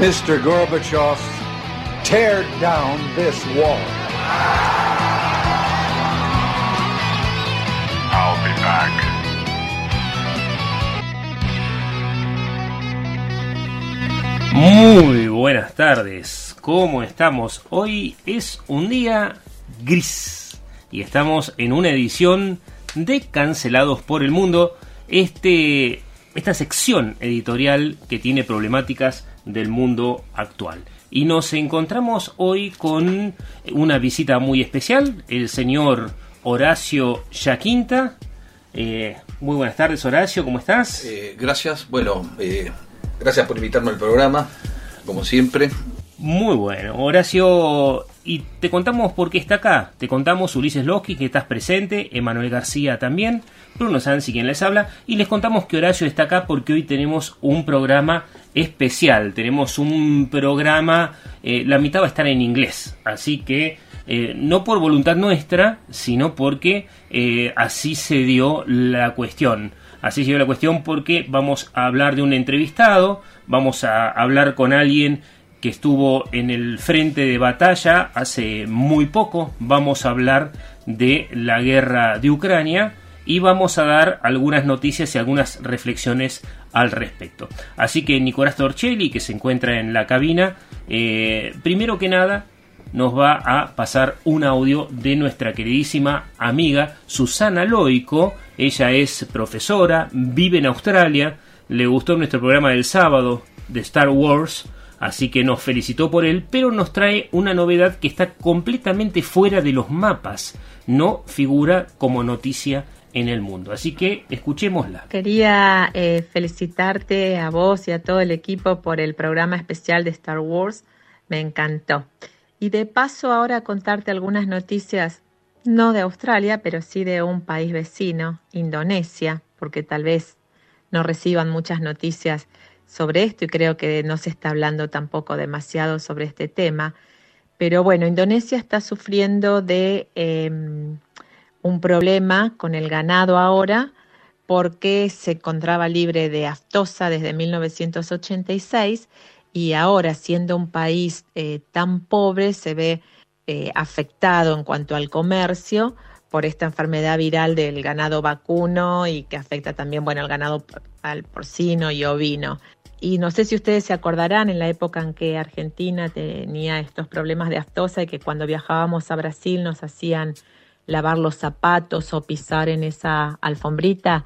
Mr. Gorbachev, tear down this wall. I'll be back. Muy buenas tardes, ¿cómo estamos? Hoy es un día gris y estamos en una edición de Cancelados por el Mundo, este, esta sección editorial que tiene problemáticas del mundo actual. Y nos encontramos hoy con una visita muy especial, el señor Horacio Yaquinta. Eh, muy buenas tardes Horacio, ¿cómo estás? Eh, gracias, bueno, eh, gracias por invitarme al programa, como siempre. Muy bueno, Horacio, y te contamos por qué está acá. Te contamos Ulises Losky, que estás presente, Emanuel García también, Bruno Sansi, quien les habla, y les contamos que Horacio está acá porque hoy tenemos un programa especial. Tenemos un programa, eh, la mitad va a estar en inglés, así que eh, no por voluntad nuestra, sino porque eh, así se dio la cuestión. Así se dio la cuestión porque vamos a hablar de un entrevistado, vamos a hablar con alguien que estuvo en el frente de batalla hace muy poco. Vamos a hablar de la guerra de Ucrania y vamos a dar algunas noticias y algunas reflexiones al respecto. Así que Nicolás Torchelli, que se encuentra en la cabina, eh, primero que nada nos va a pasar un audio de nuestra queridísima amiga Susana Loico. Ella es profesora, vive en Australia, le gustó nuestro programa del sábado de Star Wars, así que nos felicitó por él, pero nos trae una novedad que está completamente fuera de los mapas, no figura como noticia en el mundo. Así que escuchémosla. Quería eh, felicitarte a vos y a todo el equipo por el programa especial de Star Wars. Me encantó. Y de paso ahora contarte algunas noticias, no de Australia, pero sí de un país vecino, Indonesia, porque tal vez no reciban muchas noticias sobre esto y creo que no se está hablando tampoco demasiado sobre este tema. Pero bueno, Indonesia está sufriendo de eh, un problema con el ganado ahora porque se encontraba libre de aftosa desde 1986 y ahora siendo un país eh, tan pobre se ve eh, afectado en cuanto al comercio por esta enfermedad viral del ganado vacuno y que afecta también bueno al ganado al porcino y ovino. Y no sé si ustedes se acordarán en la época en que Argentina tenía estos problemas de aftosa y que cuando viajábamos a Brasil nos hacían lavar los zapatos o pisar en esa alfombrita.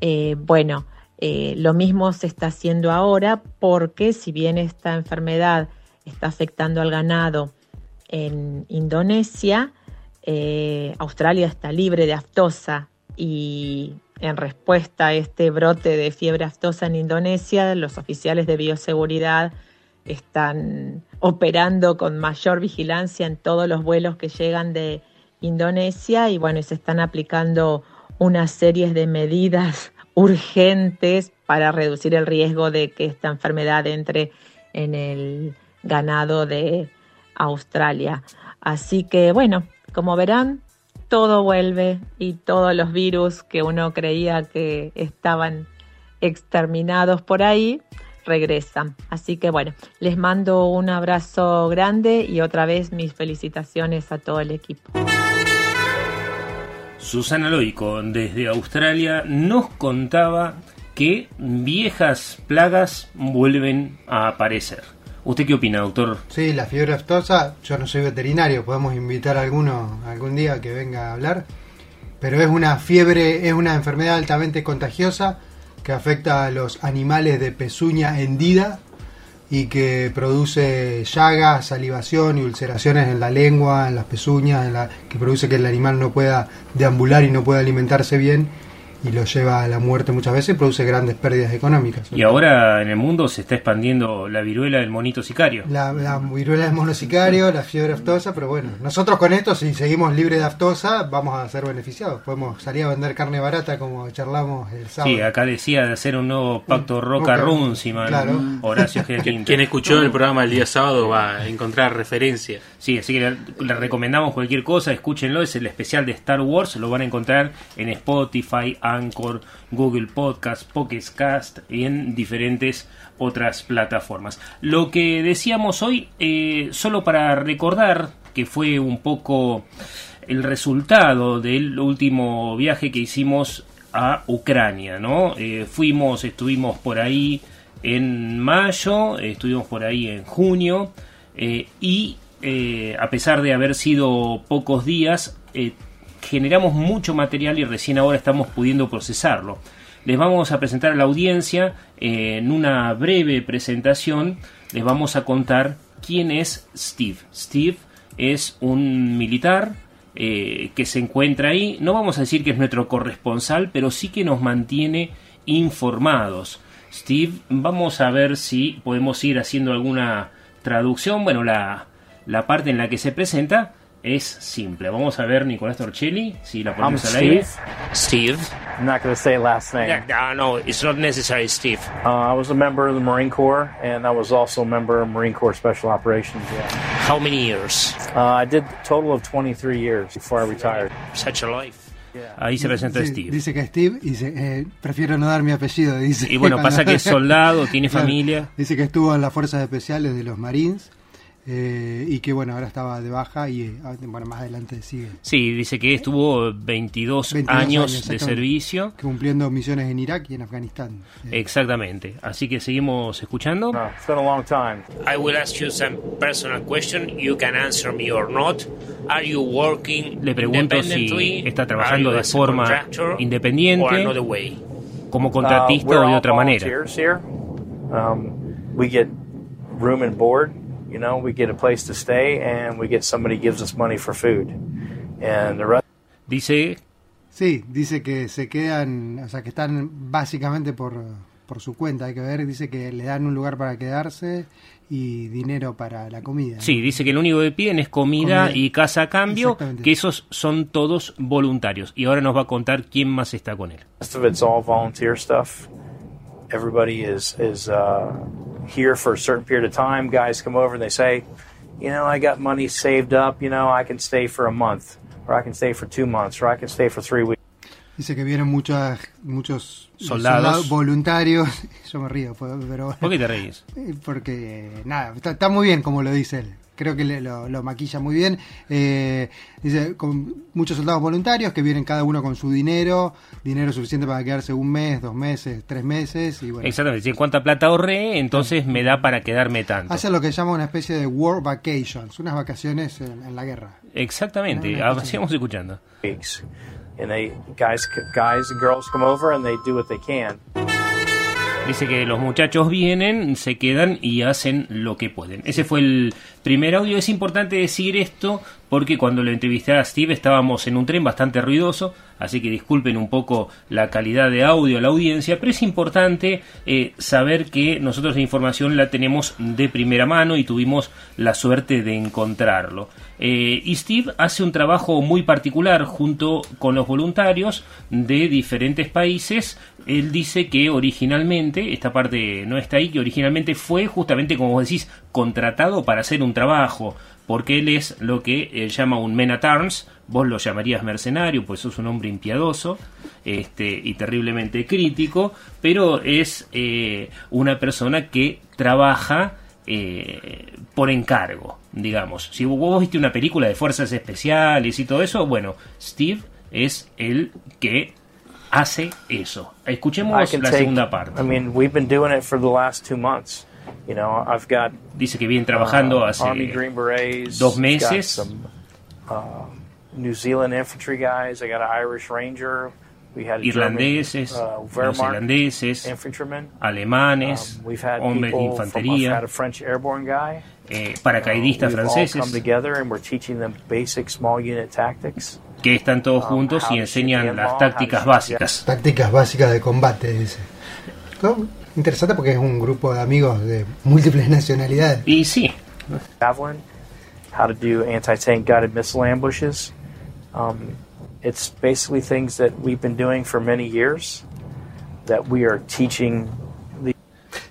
Eh, bueno, eh, lo mismo se está haciendo ahora porque si bien esta enfermedad está afectando al ganado en Indonesia, eh, Australia está libre de aftosa y en respuesta a este brote de fiebre aftosa en Indonesia, los oficiales de bioseguridad están operando con mayor vigilancia en todos los vuelos que llegan de Indonesia y bueno, se están aplicando una serie de medidas urgentes para reducir el riesgo de que esta enfermedad entre en el ganado de Australia. Así que bueno, como verán, todo vuelve y todos los virus que uno creía que estaban exterminados por ahí regresan. Así que bueno, les mando un abrazo grande y otra vez mis felicitaciones a todo el equipo. Susana Loico, desde Australia, nos contaba que viejas plagas vuelven a aparecer. ¿Usted qué opina, doctor? Sí, la fiebre aftosa, yo no soy veterinario, podemos invitar a alguno algún día que venga a hablar, pero es una fiebre, es una enfermedad altamente contagiosa que afecta a los animales de pezuña hendida y que produce llagas, salivación y ulceraciones en la lengua, en las pezuñas, en la, que produce que el animal no pueda deambular y no pueda alimentarse bien y lo lleva a la muerte muchas veces y produce grandes pérdidas económicas. Y ahora en el mundo se está expandiendo la viruela del monito sicario. La, la viruela del mono sicario, la fiebre aftosa, pero bueno, nosotros con esto, si seguimos libres de aftosa, vamos a ser beneficiados. Podemos salir a vender carne barata como charlamos el sábado. Sí, acá decía de hacer un nuevo pacto Roca Roca- Runciman, claro. Horacio G. Quien escuchó el programa el día sábado va a encontrar referencia. Sí, así que le, le recomendamos cualquier cosa, escúchenlo, es el especial de Star Wars, lo van a encontrar en Spotify, Anchor, Google Podcast, Pocket Cast y en diferentes otras plataformas. Lo que decíamos hoy, eh, solo para recordar que fue un poco el resultado del último viaje que hicimos a Ucrania, ¿no? Eh, fuimos, estuvimos por ahí en mayo, estuvimos por ahí en junio eh, y a pesar de haber sido pocos días, generamos mucho material y recién ahora estamos pudiendo procesarlo. Les vamos a presentar a la audiencia eh, en una breve presentación, les vamos a contar quién es Steve. Steve es un militar eh, que se encuentra ahí, no vamos a decir que es nuestro corresponsal, pero sí que nos mantiene informados. Steve, vamos a ver si podemos ir haciendo alguna traducción. Bueno, la, la parte en la que se presenta es simple. Vamos a ver Nicolás Torcelli, si la I'm ponemos al aire. Steve. Steve. I'm not going to say last name. No, no, it's not necessary, Steve. Uh, I was a member of the Marine Corps, and I was also a member of Marine Corps Special Operations. Yeah. How many years? Uh, I did a total of 23 years before I retired. Such a life. Ahí se presenta Sí, Steve. Dice que Steve y dice, eh, prefiero no dar mi apellido. Dice. Y bueno, pasa que es soldado, tiene familia. Dice que estuvo en las fuerzas especiales de los Marines eh, y que bueno, ahora estaba de baja y eh, bueno, más adelante sigue. Sí, dice que estuvo 22, 22 años, de exactamente, servicio. Cumpliendo misiones en Irak y en Afganistán. Exactamente. Así que seguimos escuchando. Uh, it's been a long time. I will ask you some personal question. You can answer me or not. Are you working Le pregunto si está trabajando de forma independiente, como contratista Uh, o de otra manera. Um, we get room and board. You know, we get a place to stay, and we get somebody gives us money for food. And the rest. Dice Sí, dice que se quedan, o sea, que están básicamente por, por su cuenta, hay que ver, dice que le dan un lugar para quedarse y dinero para la comida. Sí, dice que lo único que piden es comida, Comida. y casa a cambio, que esos son todos voluntarios. Y ahora nos va a contar quién más está con él. Everybody is is uh, here for a certain period of time. Guys come over and they say, you know, I got money saved up. You know, I can stay for a month, or I can stay for two months, or I can stay for three weeks. Dice que vienen muchas, muchos Soldados. voluntarios. Yo me río, pero ¿Por qué te reís? Porque, nada, está, está muy bien como lo dice él. Creo que le- lo, lo maquilla muy bien. Eh, dice, con muchos soldados voluntarios que vienen cada uno con su dinero, dinero suficiente para quedarse un mes, dos meses, tres meses. Y bueno, Exactamente. Si en cuánta plata ahorré, entonces me da para quedarme tanto. hacen lo que llama una especie de war vacations, unas vacaciones en, en la guerra. Exactamente. No, no, no, Ah, sigamos escuchando. And they guys guys and girls come over and they do what they can. Dice que los muchachos vienen, se quedan y hacen lo que pueden. Ese fue el primer audio. Es importante decir esto porque cuando lo entrevisté a Steve estábamos en un tren bastante ruidoso, así que disculpen un poco la calidad de audio a la audiencia, pero es importante eh, saber que nosotros la información la tenemos de primera mano y tuvimos la suerte de encontrarlo. Eh, y Steve hace un trabajo muy particular junto con los voluntarios de diferentes países. Él dice que originalmente, esta parte no está ahí, que originalmente fue justamente, como vos decís, contratado para hacer un trabajo, porque él es lo que él llama un men at arms, vos lo llamarías mercenario, pues sos un hombre impiadoso este, y terriblemente crítico, pero es eh, una persona que trabaja eh, por encargo, digamos. Si vos viste una película de fuerzas especiales y todo eso, bueno, Steve es el que hace eso. Escuchemos la take- segunda parte. I mean, we've been doing it for the last two months. You know, I've got Dice que vienen trabajando uh, hace Army Green Berets, dos meses. some, uh, New Zealand infantry guys. I got an Irish Ranger. We had irlandeses, German, uh, Wehrmacht neozelandeses, infantryman. alemanes, Um, we've had hombres de I've had infantería, a French airborne guy. eh, paracaidistas We've all come franceses, together and we're teaching them basic small unit tactics. que están todos um, juntos y enseñan las tácticas básicas. Tácticas básicas de combate, dice. Todo Interesante porque es un grupo de amigos de múltiples nacionalidades. Y sí, Javelin, how to do anti-tank guided missile ambushes. Um, it's basically things that we've been doing for many years that we are teaching the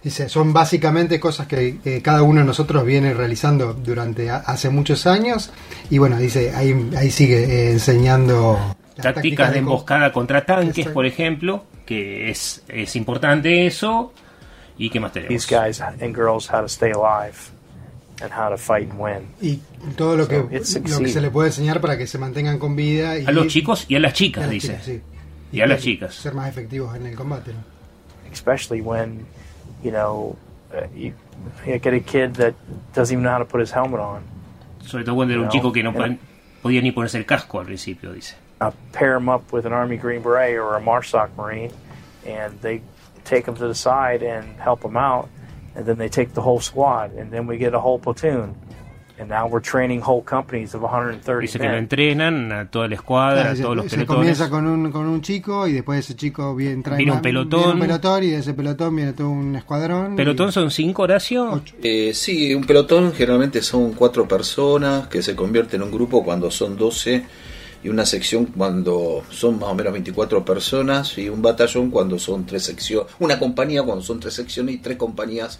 Dice, son básicamente cosas que eh, cada uno de nosotros viene realizando durante a- hace muchos años. Y bueno, dice, ahí, ahí sigue eh, enseñando tácticas de emboscada contra tanques, Exacto. por ejemplo, que es, es importante eso. ¿Y qué más tenemos? these guys and girls how to stay alive and how to fight and win. Y todo lo que, So, it's lo que succeeded. se le puede enseñar para que se mantengan con vida. Y, A los chicos y a las y chicas, a las dice. chicas, sí. Y a las que chicas. Ser más efectivos en el combate. ¿no? especially when you know uh, you, you get a kid that doesn't even know how to put his helmet on. Sobre todo cuando era un No, chico que no era- pod- podía ni ponerse el casco al principio, dice. Uh, pair him up with an Army Green Beret or a MARSOC Marine, and they take him to the side and help him out, and then they take the whole squad, and then we get a whole platoon, and now we're training whole companies of 130 Dice que lo entrenan a toda la escuadra, Claro, a se- todos los se pelotones. comienza con un, con un chico y después ese chico viene, trae Viene un pelotón. viene un pelotón y de ese pelotón viene todo un escuadrón. ¿Pelotón son cinco, Horacio? Eh, sí, un pelotón generalmente son cuatro personas que se convierten en un grupo cuando son 12 y una sección cuando son más o menos 24 personas y un batallón cuando son tres secciones, una compañía cuando son tres secciones y tres compañías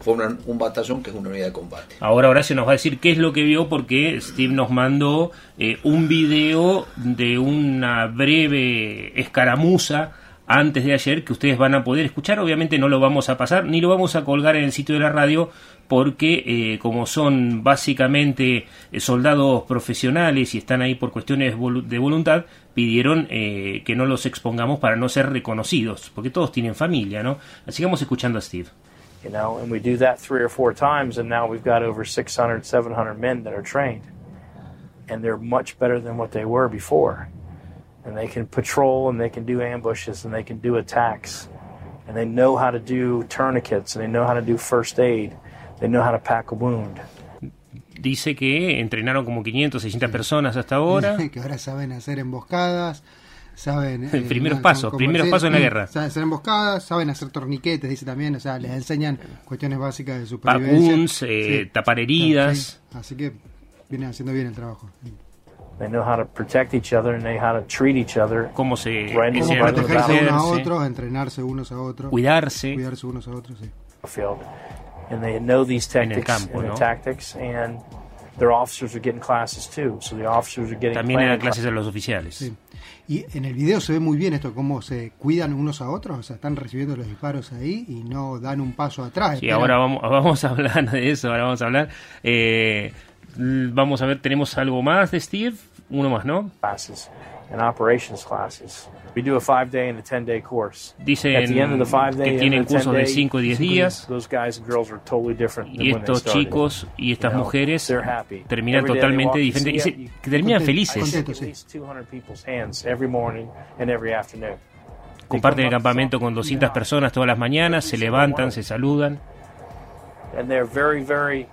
forman un batallón que es una unidad de combate. Ahora Horacio nos va a decir qué es lo que vio porque Steve nos mandó eh, un video de una breve escaramuza antes de ayer que ustedes van a poder escuchar. Obviamente no lo vamos a pasar ni lo vamos a colgar en el sitio de la radio porque eh, como son básicamente eh, soldados profesionales y están ahí por cuestiones de voluntad, pidieron eh, que no los expongamos para no ser reconocidos, porque todos tienen familia, ¿no? Vamos escuchando a Steve. you know, and we do that three or four times, and now we've got over 600, 700 men that are trained, and they're much better than what they were before. And they can patrol, and they can do ambushes, and they can do attacks, and they know how to do tourniquets, and they know how to do first aid, they know how to pack a wound. Dice que entrenaron como 500, 600 personas hasta ahora. que ahora saben hacer emboscadas, saben... Primeros no, pasos, como- primeros sí, pasos en la sí, guerra. Saben hacer emboscadas, saben hacer torniquetes, dice también, o sea, les enseñan cuestiones básicas de supervivencia. Wounds, eh, tapar heridas. Sí, Así que vienen haciendo bien el trabajo. Cómo se Cómo protegerse unos a otros, entrenarse unos a otros. Cuidarse. Cuidarse unos a otros, sí. field, and they know these En el tactics campo, and the ¿no? tactics, and their officers are getting classes too. So the officers are getting También eran clases a los oficiales. Sí. Y en el video se ve muy bien esto, cómo se cuidan unos a otros, o sea, están recibiendo los disparos ahí y no dan un paso atrás. Sí, esperan. ahora vamos, vamos a hablar de eso, ahora vamos a hablar. Eh, vamos a ver, tenemos algo más de Steve, uno más, ¿no? classes and operations classes. We do a five day and a ten day course. Dicen At the end of the five day que and tienen 10 cursos de day, 5 y 10 días. Those guys and girls are totally different than Y when they estos started. chicos y estas You know, mujeres they're happy. terminan Every day they totalmente walk- diferentes. you- que terminan felices. shake at least 200 people's hands every morning and every afternoon. Comparten el campamento con 200 personas todas las mañanas, se levantan, se saludan. and they're very, very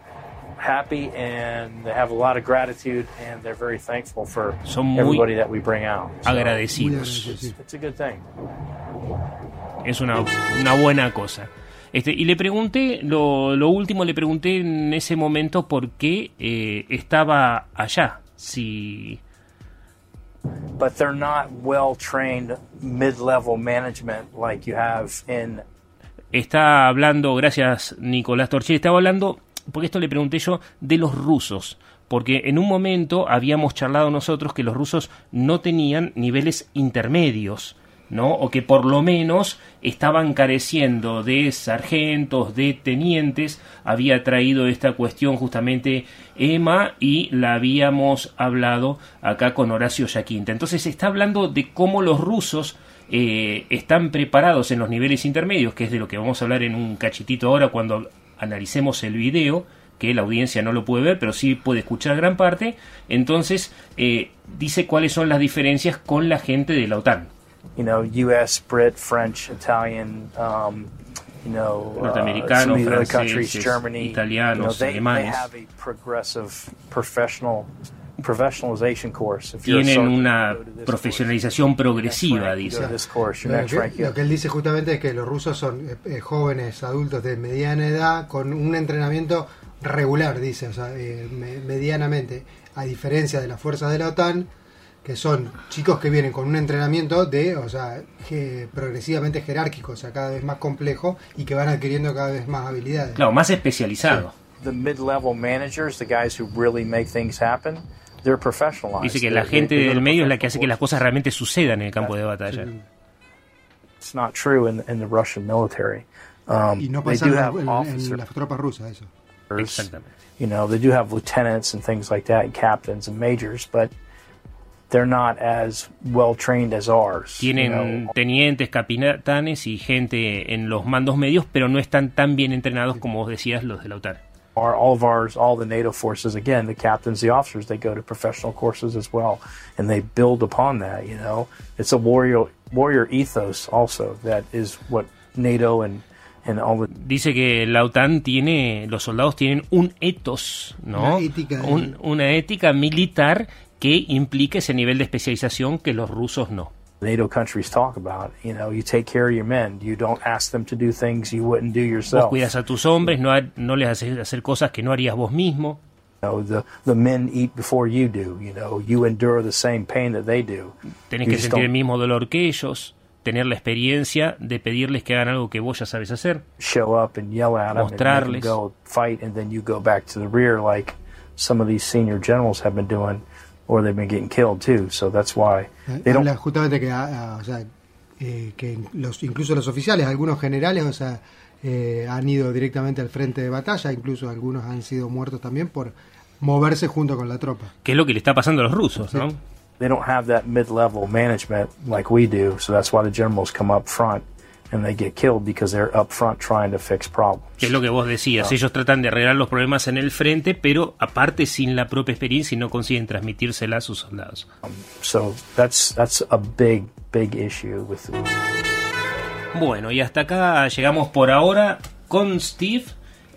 happy and they have a lot of gratitude and they're very thankful for Son everybody that we bring out. So agradecidos. it's, it's a good thing. Es una, una buena cosa. Este, y le pregunté, lo, lo último le pregunté en ese momento por qué eh, estaba allá. Si But they're not well trained mid level management like you have in está hablando, gracias Nicolás Torché, estaba hablando, porque esto le pregunté yo, de los rusos. Porque en un momento habíamos charlado nosotros que los rusos no tenían niveles intermedios, ¿no? O que por lo menos estaban careciendo de sargentos, de tenientes. Había traído esta cuestión justamente Emma y la habíamos hablado acá con Horacio Yaquinta. Entonces está hablando de cómo los rusos eh, están preparados en los niveles intermedios, que es de lo que vamos a hablar en un cachitito ahora cuando analicemos el video, que la audiencia no lo puede ver, pero sí puede escuchar gran parte, entonces eh, dice cuáles son las diferencias con la gente de la OTAN. You know, U.S., Brit, French, Italian, um, you know, uh, Norteamericanos, franceses, countries, Germany, italianos, you know, they, they alemanes. have a progressive professional Tienen una profesionalización progresiva, dice. Lo que, lo que él dice justamente es que los rusos son eh, eh, jóvenes, adultos de mediana edad, con un entrenamiento regular, dice, o sea, eh, me- medianamente, a diferencia de las fuerzas de la OTAN, que son chicos que vienen con un entrenamiento de, o sea, que progresivamente jerárquico, o sea, cada vez más complejo y que van adquiriendo cada vez más habilidades. Claro, más especializado. the mid-level managers, the guys who really make things happen. Dice que la gente del medio es la que hace que las cosas realmente sucedan en el campo de batalla. It's not true in, in the Russian military. Um, Y no they pasa do en, have en- en officers, las tropas rusas, eso. Exactamente. you know, they do have lieutenants and things like that, and captains and majors, but they're not as well trained as ours. you Tienen know. tenientes, capitanes y gente en los mandos medios, pero no están tan bien entrenados como vos decías los de la OTAN. Our, all of ours, all the NATO forces, again, the captains, the officers, they go to professional courses as well, and they build upon that. You know, it's a warrior warrior ethos also that is what NATO and and all the Dice que la OTAN tiene, los soldados tienen un ethos, ¿no? Una ética. Un- una ética militar que implica ese nivel de especialización que los rusos no. NATO countries talk about. You know, you take care of your men. You don't ask them to do things you wouldn't do Vos yourself. cuidas a tus hombres, no, no les haces hacer cosas que no harías vos mismo. You know, the the men eat before you do. You know, you endure the same pain that they do. Tenés You que sentir el mismo dolor que ellos, tener la experiencia de pedirles que hagan algo que vos ya sabes hacer. show up and yell at them and Mostrarles. them go fight, and then you go back to the rear like some of these senior generals have been doing, or they've been getting killed too. So that's why they don't. Habla justamente que, ah, ah, o sea, eh, que los, incluso los oficiales, algunos generales, o sea, eh, han ido directamente al frente de batalla, incluso algunos han sido muertos también por moverse junto con la tropa. Que es lo que le está pasando a los rusos, ¿no? They don't have that mid-level management like we do. So that's why the generals come up front and they get killed because they're up front trying to fix problems. Es lo que vos decías. Ah. Ellos tratan de arreglar los problemas en el frente, pero aparte sin la propia experiencia y no consiguen transmitírsela a sus soldados. So that's that's a big big issue with. Bueno, y hasta acá llegamos por ahora con Steve.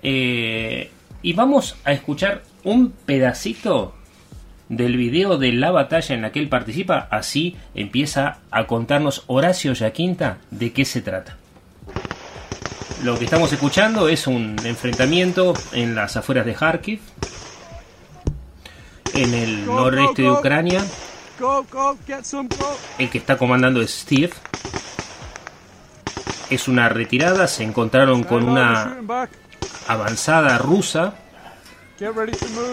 eh, y vamos a escuchar un pedacito del video de la batalla en la que él participa. Así empieza a contarnos Horacio Yaquinta de qué se trata. Lo que estamos escuchando es un enfrentamiento en las afueras de Kharkiv, en el noreste de Ucrania. El que está comandando es Steve. Es una retirada, se encontraron con una avanzada rusa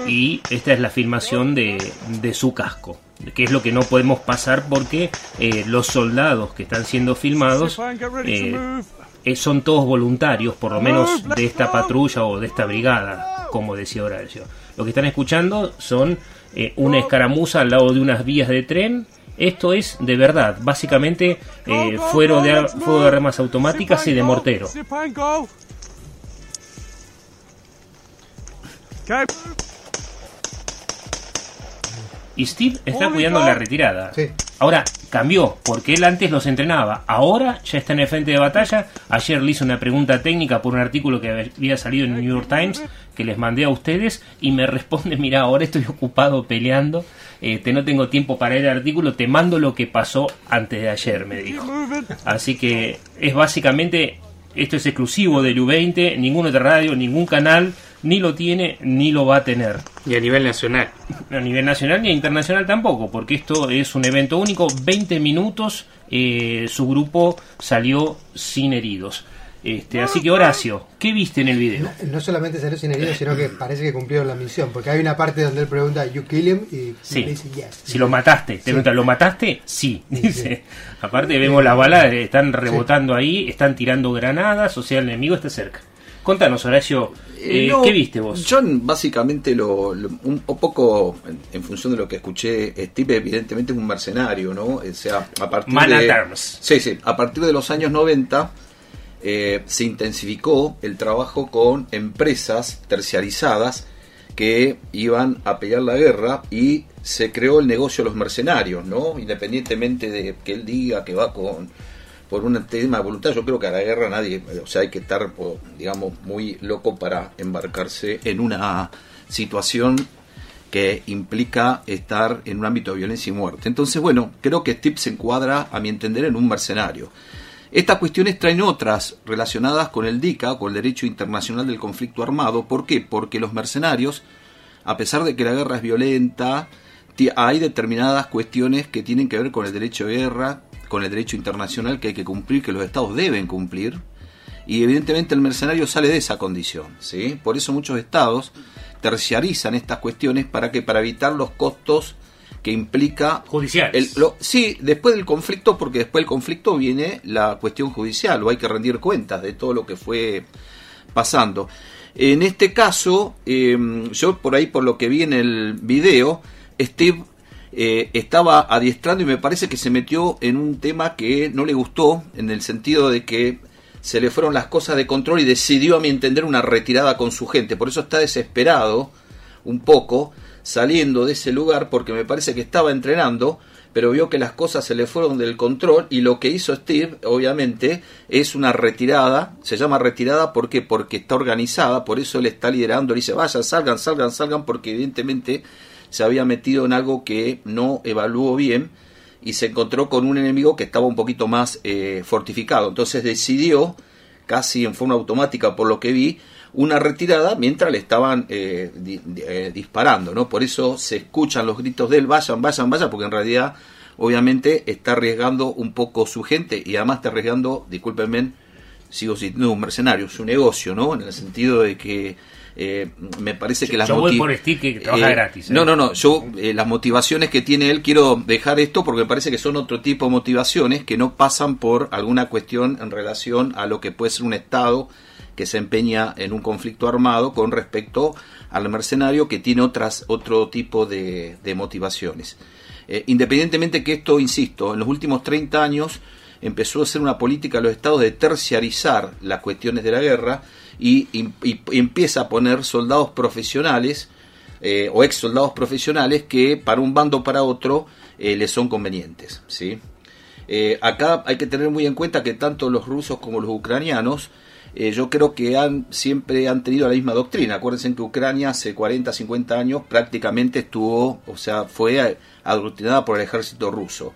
y esta es la filmación de, de su casco, que es lo que no podemos pasar porque eh, los soldados que están siendo filmados eh, eh, son todos voluntarios, por lo menos de esta patrulla o de esta brigada, como decía Horacio. Lo que están escuchando son eh, una escaramuza al lado de unas vías de tren. Esto es de verdad, básicamente fuego, de fuego de armas automáticas y de mortero. Y Steve está cuidando la retirada. Sí. Ahora cambió, porque él antes los entrenaba. Ahora ya está en el frente de batalla. Ayer le hice una pregunta técnica por un artículo que había salido en el New York Times que les mandé a ustedes y me responde, mira, ahora estoy ocupado peleando, este, no tengo tiempo para el artículo, te mando lo que pasó antes de ayer, me dijo. Así que es básicamente, esto es exclusivo del U20, ninguna otra radio, ningún canal, ni lo tiene, ni lo va a tener. Y a nivel nacional. A nivel nacional ni internacional tampoco, porque esto es un evento único, 20 minutos, eh, su grupo salió sin heridos. Este, así que Horacio, ¿qué viste en el video? No solamente salió sin herido, sino que parece que cumplieron la misión, porque hay una parte donde él pregunta, ¿You kill him? Y Sí. le dice, yes. Si lo mataste, te pregunta, ¿lo mataste? Sí, dice. Aparte vemos las balas, están rebotando ahí, están tirando granadas, o sea, el enemigo está cerca. Contanos, Horacio, Eh, eh, no, ¿qué viste vos? Yo básicamente lo, lo- un, un poco en, en función de lo que escuché, Steve evidentemente es un mercenario, ¿no? O sea, a partir Man de at arms. Sí, sí, a partir de los años 90 eh, se intensificó el trabajo con empresas terciarizadas que iban a pelear la guerra y se creó el negocio de los mercenarios, ¿no? Independientemente de que él diga que va con por un tema de voluntad, yo creo que a la guerra nadie, o sea, hay que estar, digamos, muy loco para embarcarse en una situación que implica estar en un ámbito de violencia y muerte. Entonces, bueno, creo que Steve se encuadra, a mi entender, en un mercenario. Estas cuestiones traen otras relacionadas con el DICA, con el derecho internacional del conflicto armado. ¿Por qué? Porque los mercenarios, a pesar de que la guerra es violenta, hay determinadas cuestiones que tienen que ver con el derecho de guerra, con el derecho internacional que hay que cumplir, que los estados deben cumplir, y evidentemente el mercenario sale de esa condición, ¿sí? Por eso muchos estados terciarizan estas cuestiones para que para evitar los costos que implica judiciales. El, sí, después del conflicto, porque después del conflicto viene la cuestión judicial, o hay que rendir cuentas de todo lo que fue pasando. En este caso, em, yo por ahí por lo que vi en el video, Steve eh, estaba adiestrando y me parece que se metió en un tema que no le gustó, en el sentido de que se le fueron las cosas de control y decidió, a mi entender, una retirada con su gente. Por eso está desesperado un poco saliendo de ese lugar porque me parece que estaba entrenando, pero vio que las cosas se le fueron del control y lo que hizo Steve, obviamente, es una retirada. Se llama retirada ¿por porque está organizada, por eso él está liderando, le dice, vayan, salgan, salgan, salgan, porque evidentemente se había metido en algo que no evaluó bien y se encontró con un enemigo que estaba un poquito más eh, fortificado. Entonces decidió, casi en forma automática por lo que vi, una retirada mientras le estaban eh, eh, disparando, ¿no? Por eso se escuchan los gritos de él, vayan, vayan, vayan, porque en realidad obviamente está arriesgando un poco su gente y además está arriesgando, discúlpenme, sigo siendo un mercenario, su negocio, ¿no? En el sentido de que eh, me parece que las yo voy por Steve que trabaja eh, gratis. ¿eh? No, no, no. Yo eh, las motivaciones que tiene él quiero dejar esto porque me parece que son otro tipo de motivaciones que no pasan por alguna cuestión en relación a lo que puede ser un Estado que se empeña en un conflicto armado con respecto al mercenario que tiene otras otro tipo de, de motivaciones. independientemente que esto, insisto, en los últimos 30 años empezó a ser una política de los estados de terciarizar las cuestiones de la guerra y, empieza a poner soldados profesionales eh, o ex soldados profesionales que para un bando o para otro eh, les son convenientes. ¿sí? Eh, acá hay que tener muy en cuenta que tanto los rusos como los ucranianos yo creo que han siempre han tenido la misma doctrina. Acuérdense que Ucrania hace 40, 50 años prácticamente estuvo, o sea, fue adoctrinada por el ejército ruso.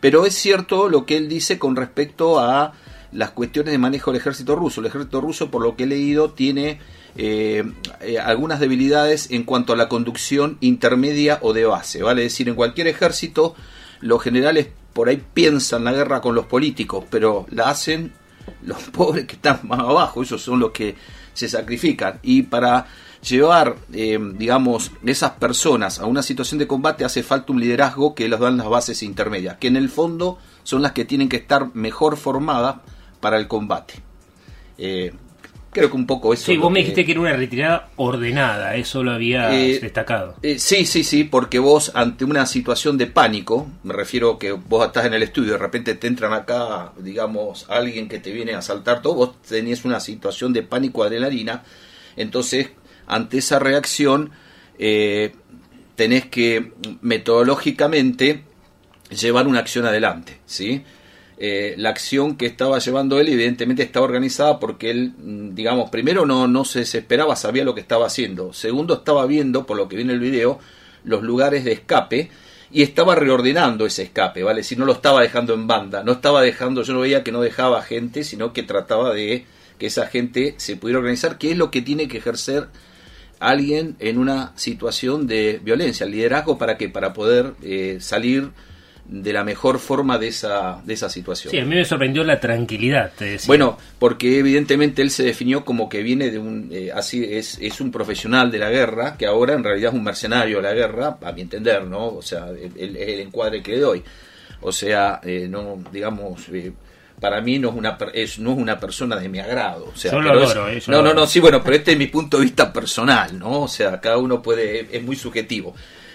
Pero es cierto lo que él dice con respecto a las cuestiones de manejo del ejército ruso. El ejército ruso, por lo que he leído, tiene eh, eh, algunas debilidades en cuanto a la conducción intermedia o de base. Vale decir, en cualquier ejército, los generales por ahí piensan la guerra con los políticos, pero la hacen los pobres que están más abajo, esos son los que se sacrifican. Y para llevar, eh, digamos, esas personas a una situación de combate hace falta un liderazgo que les dan las bases intermedias, que en el fondo son las que tienen que estar mejor formadas para el combate. Eh, creo que un poco eso. Sí, vos me dijiste que era una retirada ordenada, eso lo había eh, destacado. Eh, sí, sí, sí, porque vos ante una situación de pánico, me refiero que vos estás en el estudio, de repente te entran acá, digamos, alguien que te viene a asaltar todo, vos tenías una situación de pánico adrenalina, entonces ante esa reacción tenés que metodológicamente llevar una acción adelante, ¿sí? Eh, la acción que estaba llevando él evidentemente estaba organizada porque él, mm, digamos, primero no, no se desesperaba, sabía lo que estaba haciendo. Segundo, estaba viendo, por lo que viene el video, los lugares de escape y estaba reordenando ese escape, ¿vale? Si no lo estaba dejando en banda, no estaba dejando, yo no veía que no dejaba gente, sino que trataba de que esa gente se pudiera organizar, que es lo que tiene que ejercer alguien en una situación de violencia, el liderazgo para que para poder eh, salir de la mejor forma de esa, de esa situación. Sí, a mí me sorprendió la tranquilidad. Bueno, porque evidentemente él se definió como que viene de un, eh, así es, es un profesional de la guerra, que ahora en realidad es un mercenario de la guerra, a mi entender, ¿no? O sea, el, el encuadre que le doy. O sea, eh, no, digamos, eh, para mí no es una es, no es una persona de mi agrado o sea yo lo adoro, no no no sí bueno pero este es mi punto de vista personal no o sea cada uno puede es muy subjetivo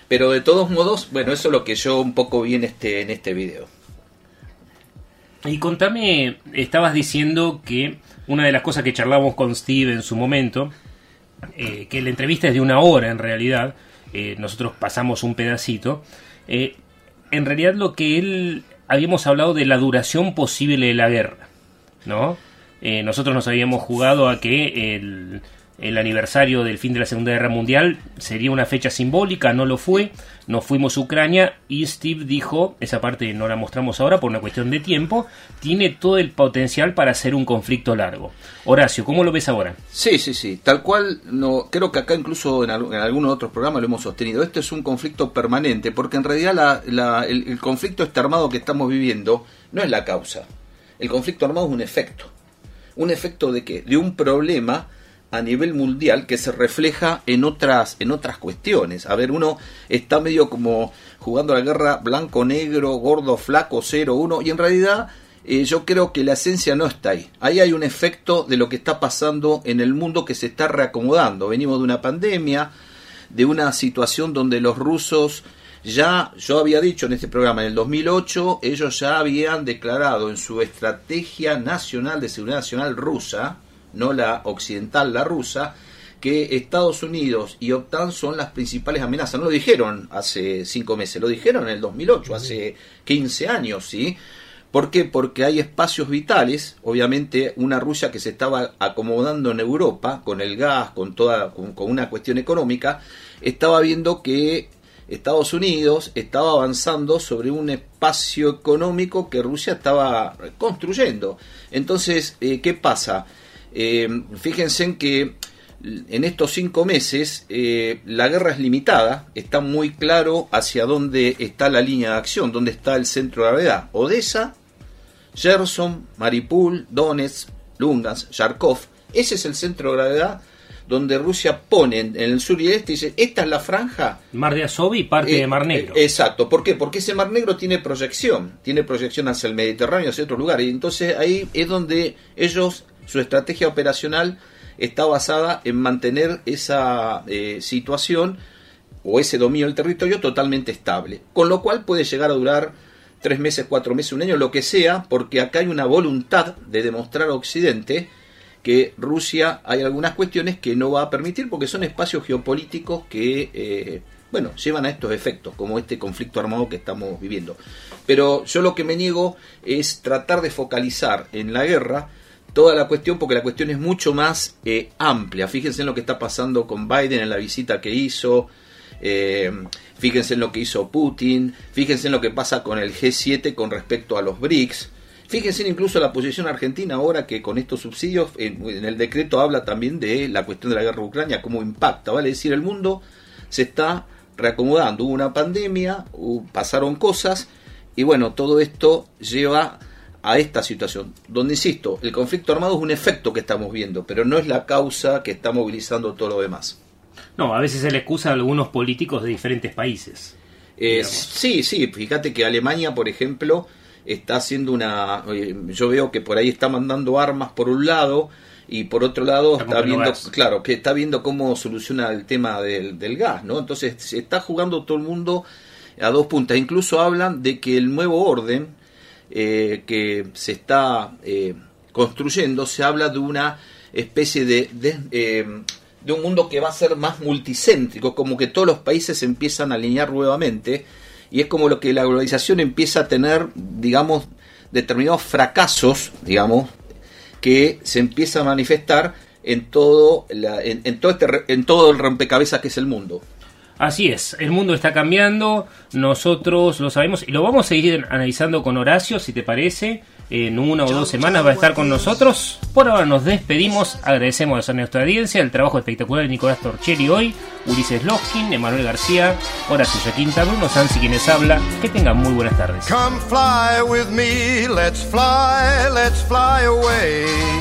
pero de todos modos, bueno, eso es lo que yo un poco vi en este, en este video. Y contame, estabas diciendo que una de las cosas que charlamos con Steve en su momento, eh, que la entrevista es de una hora en realidad, eh, nosotros pasamos un pedacito, eh, en realidad lo que él habíamos hablado de la duración posible de la guerra, ¿no? Nosotros nos habíamos jugado a que el, el aniversario del fin de la Segunda Guerra Mundial sería una fecha simbólica, no lo fue, nos fuimos a Ucrania y Steve dijo, esa parte no la mostramos ahora por una cuestión de tiempo, tiene todo el potencial para ser un conflicto largo. Horacio, ¿cómo lo ves ahora? Sí, sí, sí, tal cual, no, creo que acá incluso en, en algunos otros programas lo hemos sostenido, este es un conflicto permanente, porque en realidad el conflicto este armado que estamos viviendo no es la causa, el conflicto armado es un efecto. ¿Un efecto de qué? De un problema a nivel mundial que se refleja en otras en otras cuestiones. A ver, uno está medio como jugando la guerra blanco-negro, gordo, flaco, cero, uno, y en realidad eh, yo creo que la esencia no está ahí. Ahí hay un efecto de lo que está pasando en el mundo que se está reacomodando. Venimos de una pandemia, de una situación donde los rusos ya, yo había dicho en este programa, en el 2008, ellos ya habían declarado en su estrategia nacional de seguridad nacional rusa, no la occidental, la rusa, que Estados Unidos y OTAN son las principales amenazas. No lo dijeron hace cinco meses, lo dijeron en el 2008, hace 15 años, ¿sí? ¿Por qué? Porque hay espacios vitales, obviamente una Rusia que se estaba acomodando en Europa con el gas, con toda con, con una cuestión económica, estaba viendo que Estados Unidos estaba avanzando sobre un espacio económico que Rusia estaba construyendo. Entonces, eh, ¿qué pasa? Eh, fíjense en que en estos cinco meses eh, la guerra es limitada, está muy claro hacia dónde está la línea de acción, dónde está el centro de gravedad. Odessa, Gerson, Maripul, Donetsk, Lungansk, Yarkov, ese es el centro de gravedad donde Rusia pone en el sur y el este y dice, esta es la franja. Mar de Azov y parte Eh, de Mar Negro. eh, exacto, ¿por qué? Porque ese Mar Negro tiene proyección, tiene proyección hacia el Mediterráneo, hacia otros lugares, y entonces ahí es donde ellos, su estrategia operacional está basada en mantener esa eh, situación o ese dominio del territorio totalmente estable, con lo cual puede llegar a durar tres meses, cuatro meses, un año, lo que sea, porque acá hay una voluntad de demostrar a Occidente que Rusia hay algunas cuestiones que no va a permitir porque son espacios geopolíticos que, eh, bueno, llevan a estos efectos, como este conflicto armado que estamos viviendo. Pero yo lo que me niego es tratar de focalizar en la guerra toda la cuestión, porque la cuestión es mucho más eh, amplia. Fíjense en lo que está pasando con Biden en la visita que hizo. eh, fíjense en lo que hizo Putin, fíjense en lo que pasa con el G7 con respecto a los BRICS, Fíjense incluso la posición argentina ahora que con estos subsidios, en, el decreto habla también de la cuestión de la guerra de Ucrania, cómo impacta, ¿vale? Decir, el mundo se está reacomodando, hubo una pandemia, pasaron cosas, y bueno, todo esto lleva a esta situación, donde, insisto, el conflicto armado es un efecto que estamos viendo, pero no es la causa que está movilizando todo lo demás. No, a veces se le excusa a algunos políticos de diferentes países. Eh, sí, sí, fíjate que Alemania, por ejemplo, está haciendo una yo veo que por ahí está mandando armas por un lado y por otro lado está, está viendo gas. claro que está viendo cómo soluciona el tema del, del, gas no entonces se está jugando todo el mundo a dos puntas incluso hablan de que el nuevo orden eh, que se está eh, construyendo se habla de una especie de, de eh, de un mundo que va a ser más multicéntrico como que todos los países se empiezan a alinear nuevamente y es como lo que la globalización empieza a tener, digamos, determinados fracasos, digamos, que se empieza a manifestar en todo, la, en, en, todo este, en todo el rompecabezas que es el mundo. Así es, el mundo está cambiando, nosotros lo sabemos y lo vamos a seguir analizando con Horacio, si te parece. En una o dos semanas va a estar con nosotros. Por ahora nos despedimos, agradecemos a nuestra audiencia el trabajo espectacular de Nicolás Torcheri hoy, Ulises Loskin, Emanuel García, Horacio Yaquinta, Bruno Sansi quienes habla. Que tengan muy buenas tardes. Come fly with me, let's fly, let's fly away.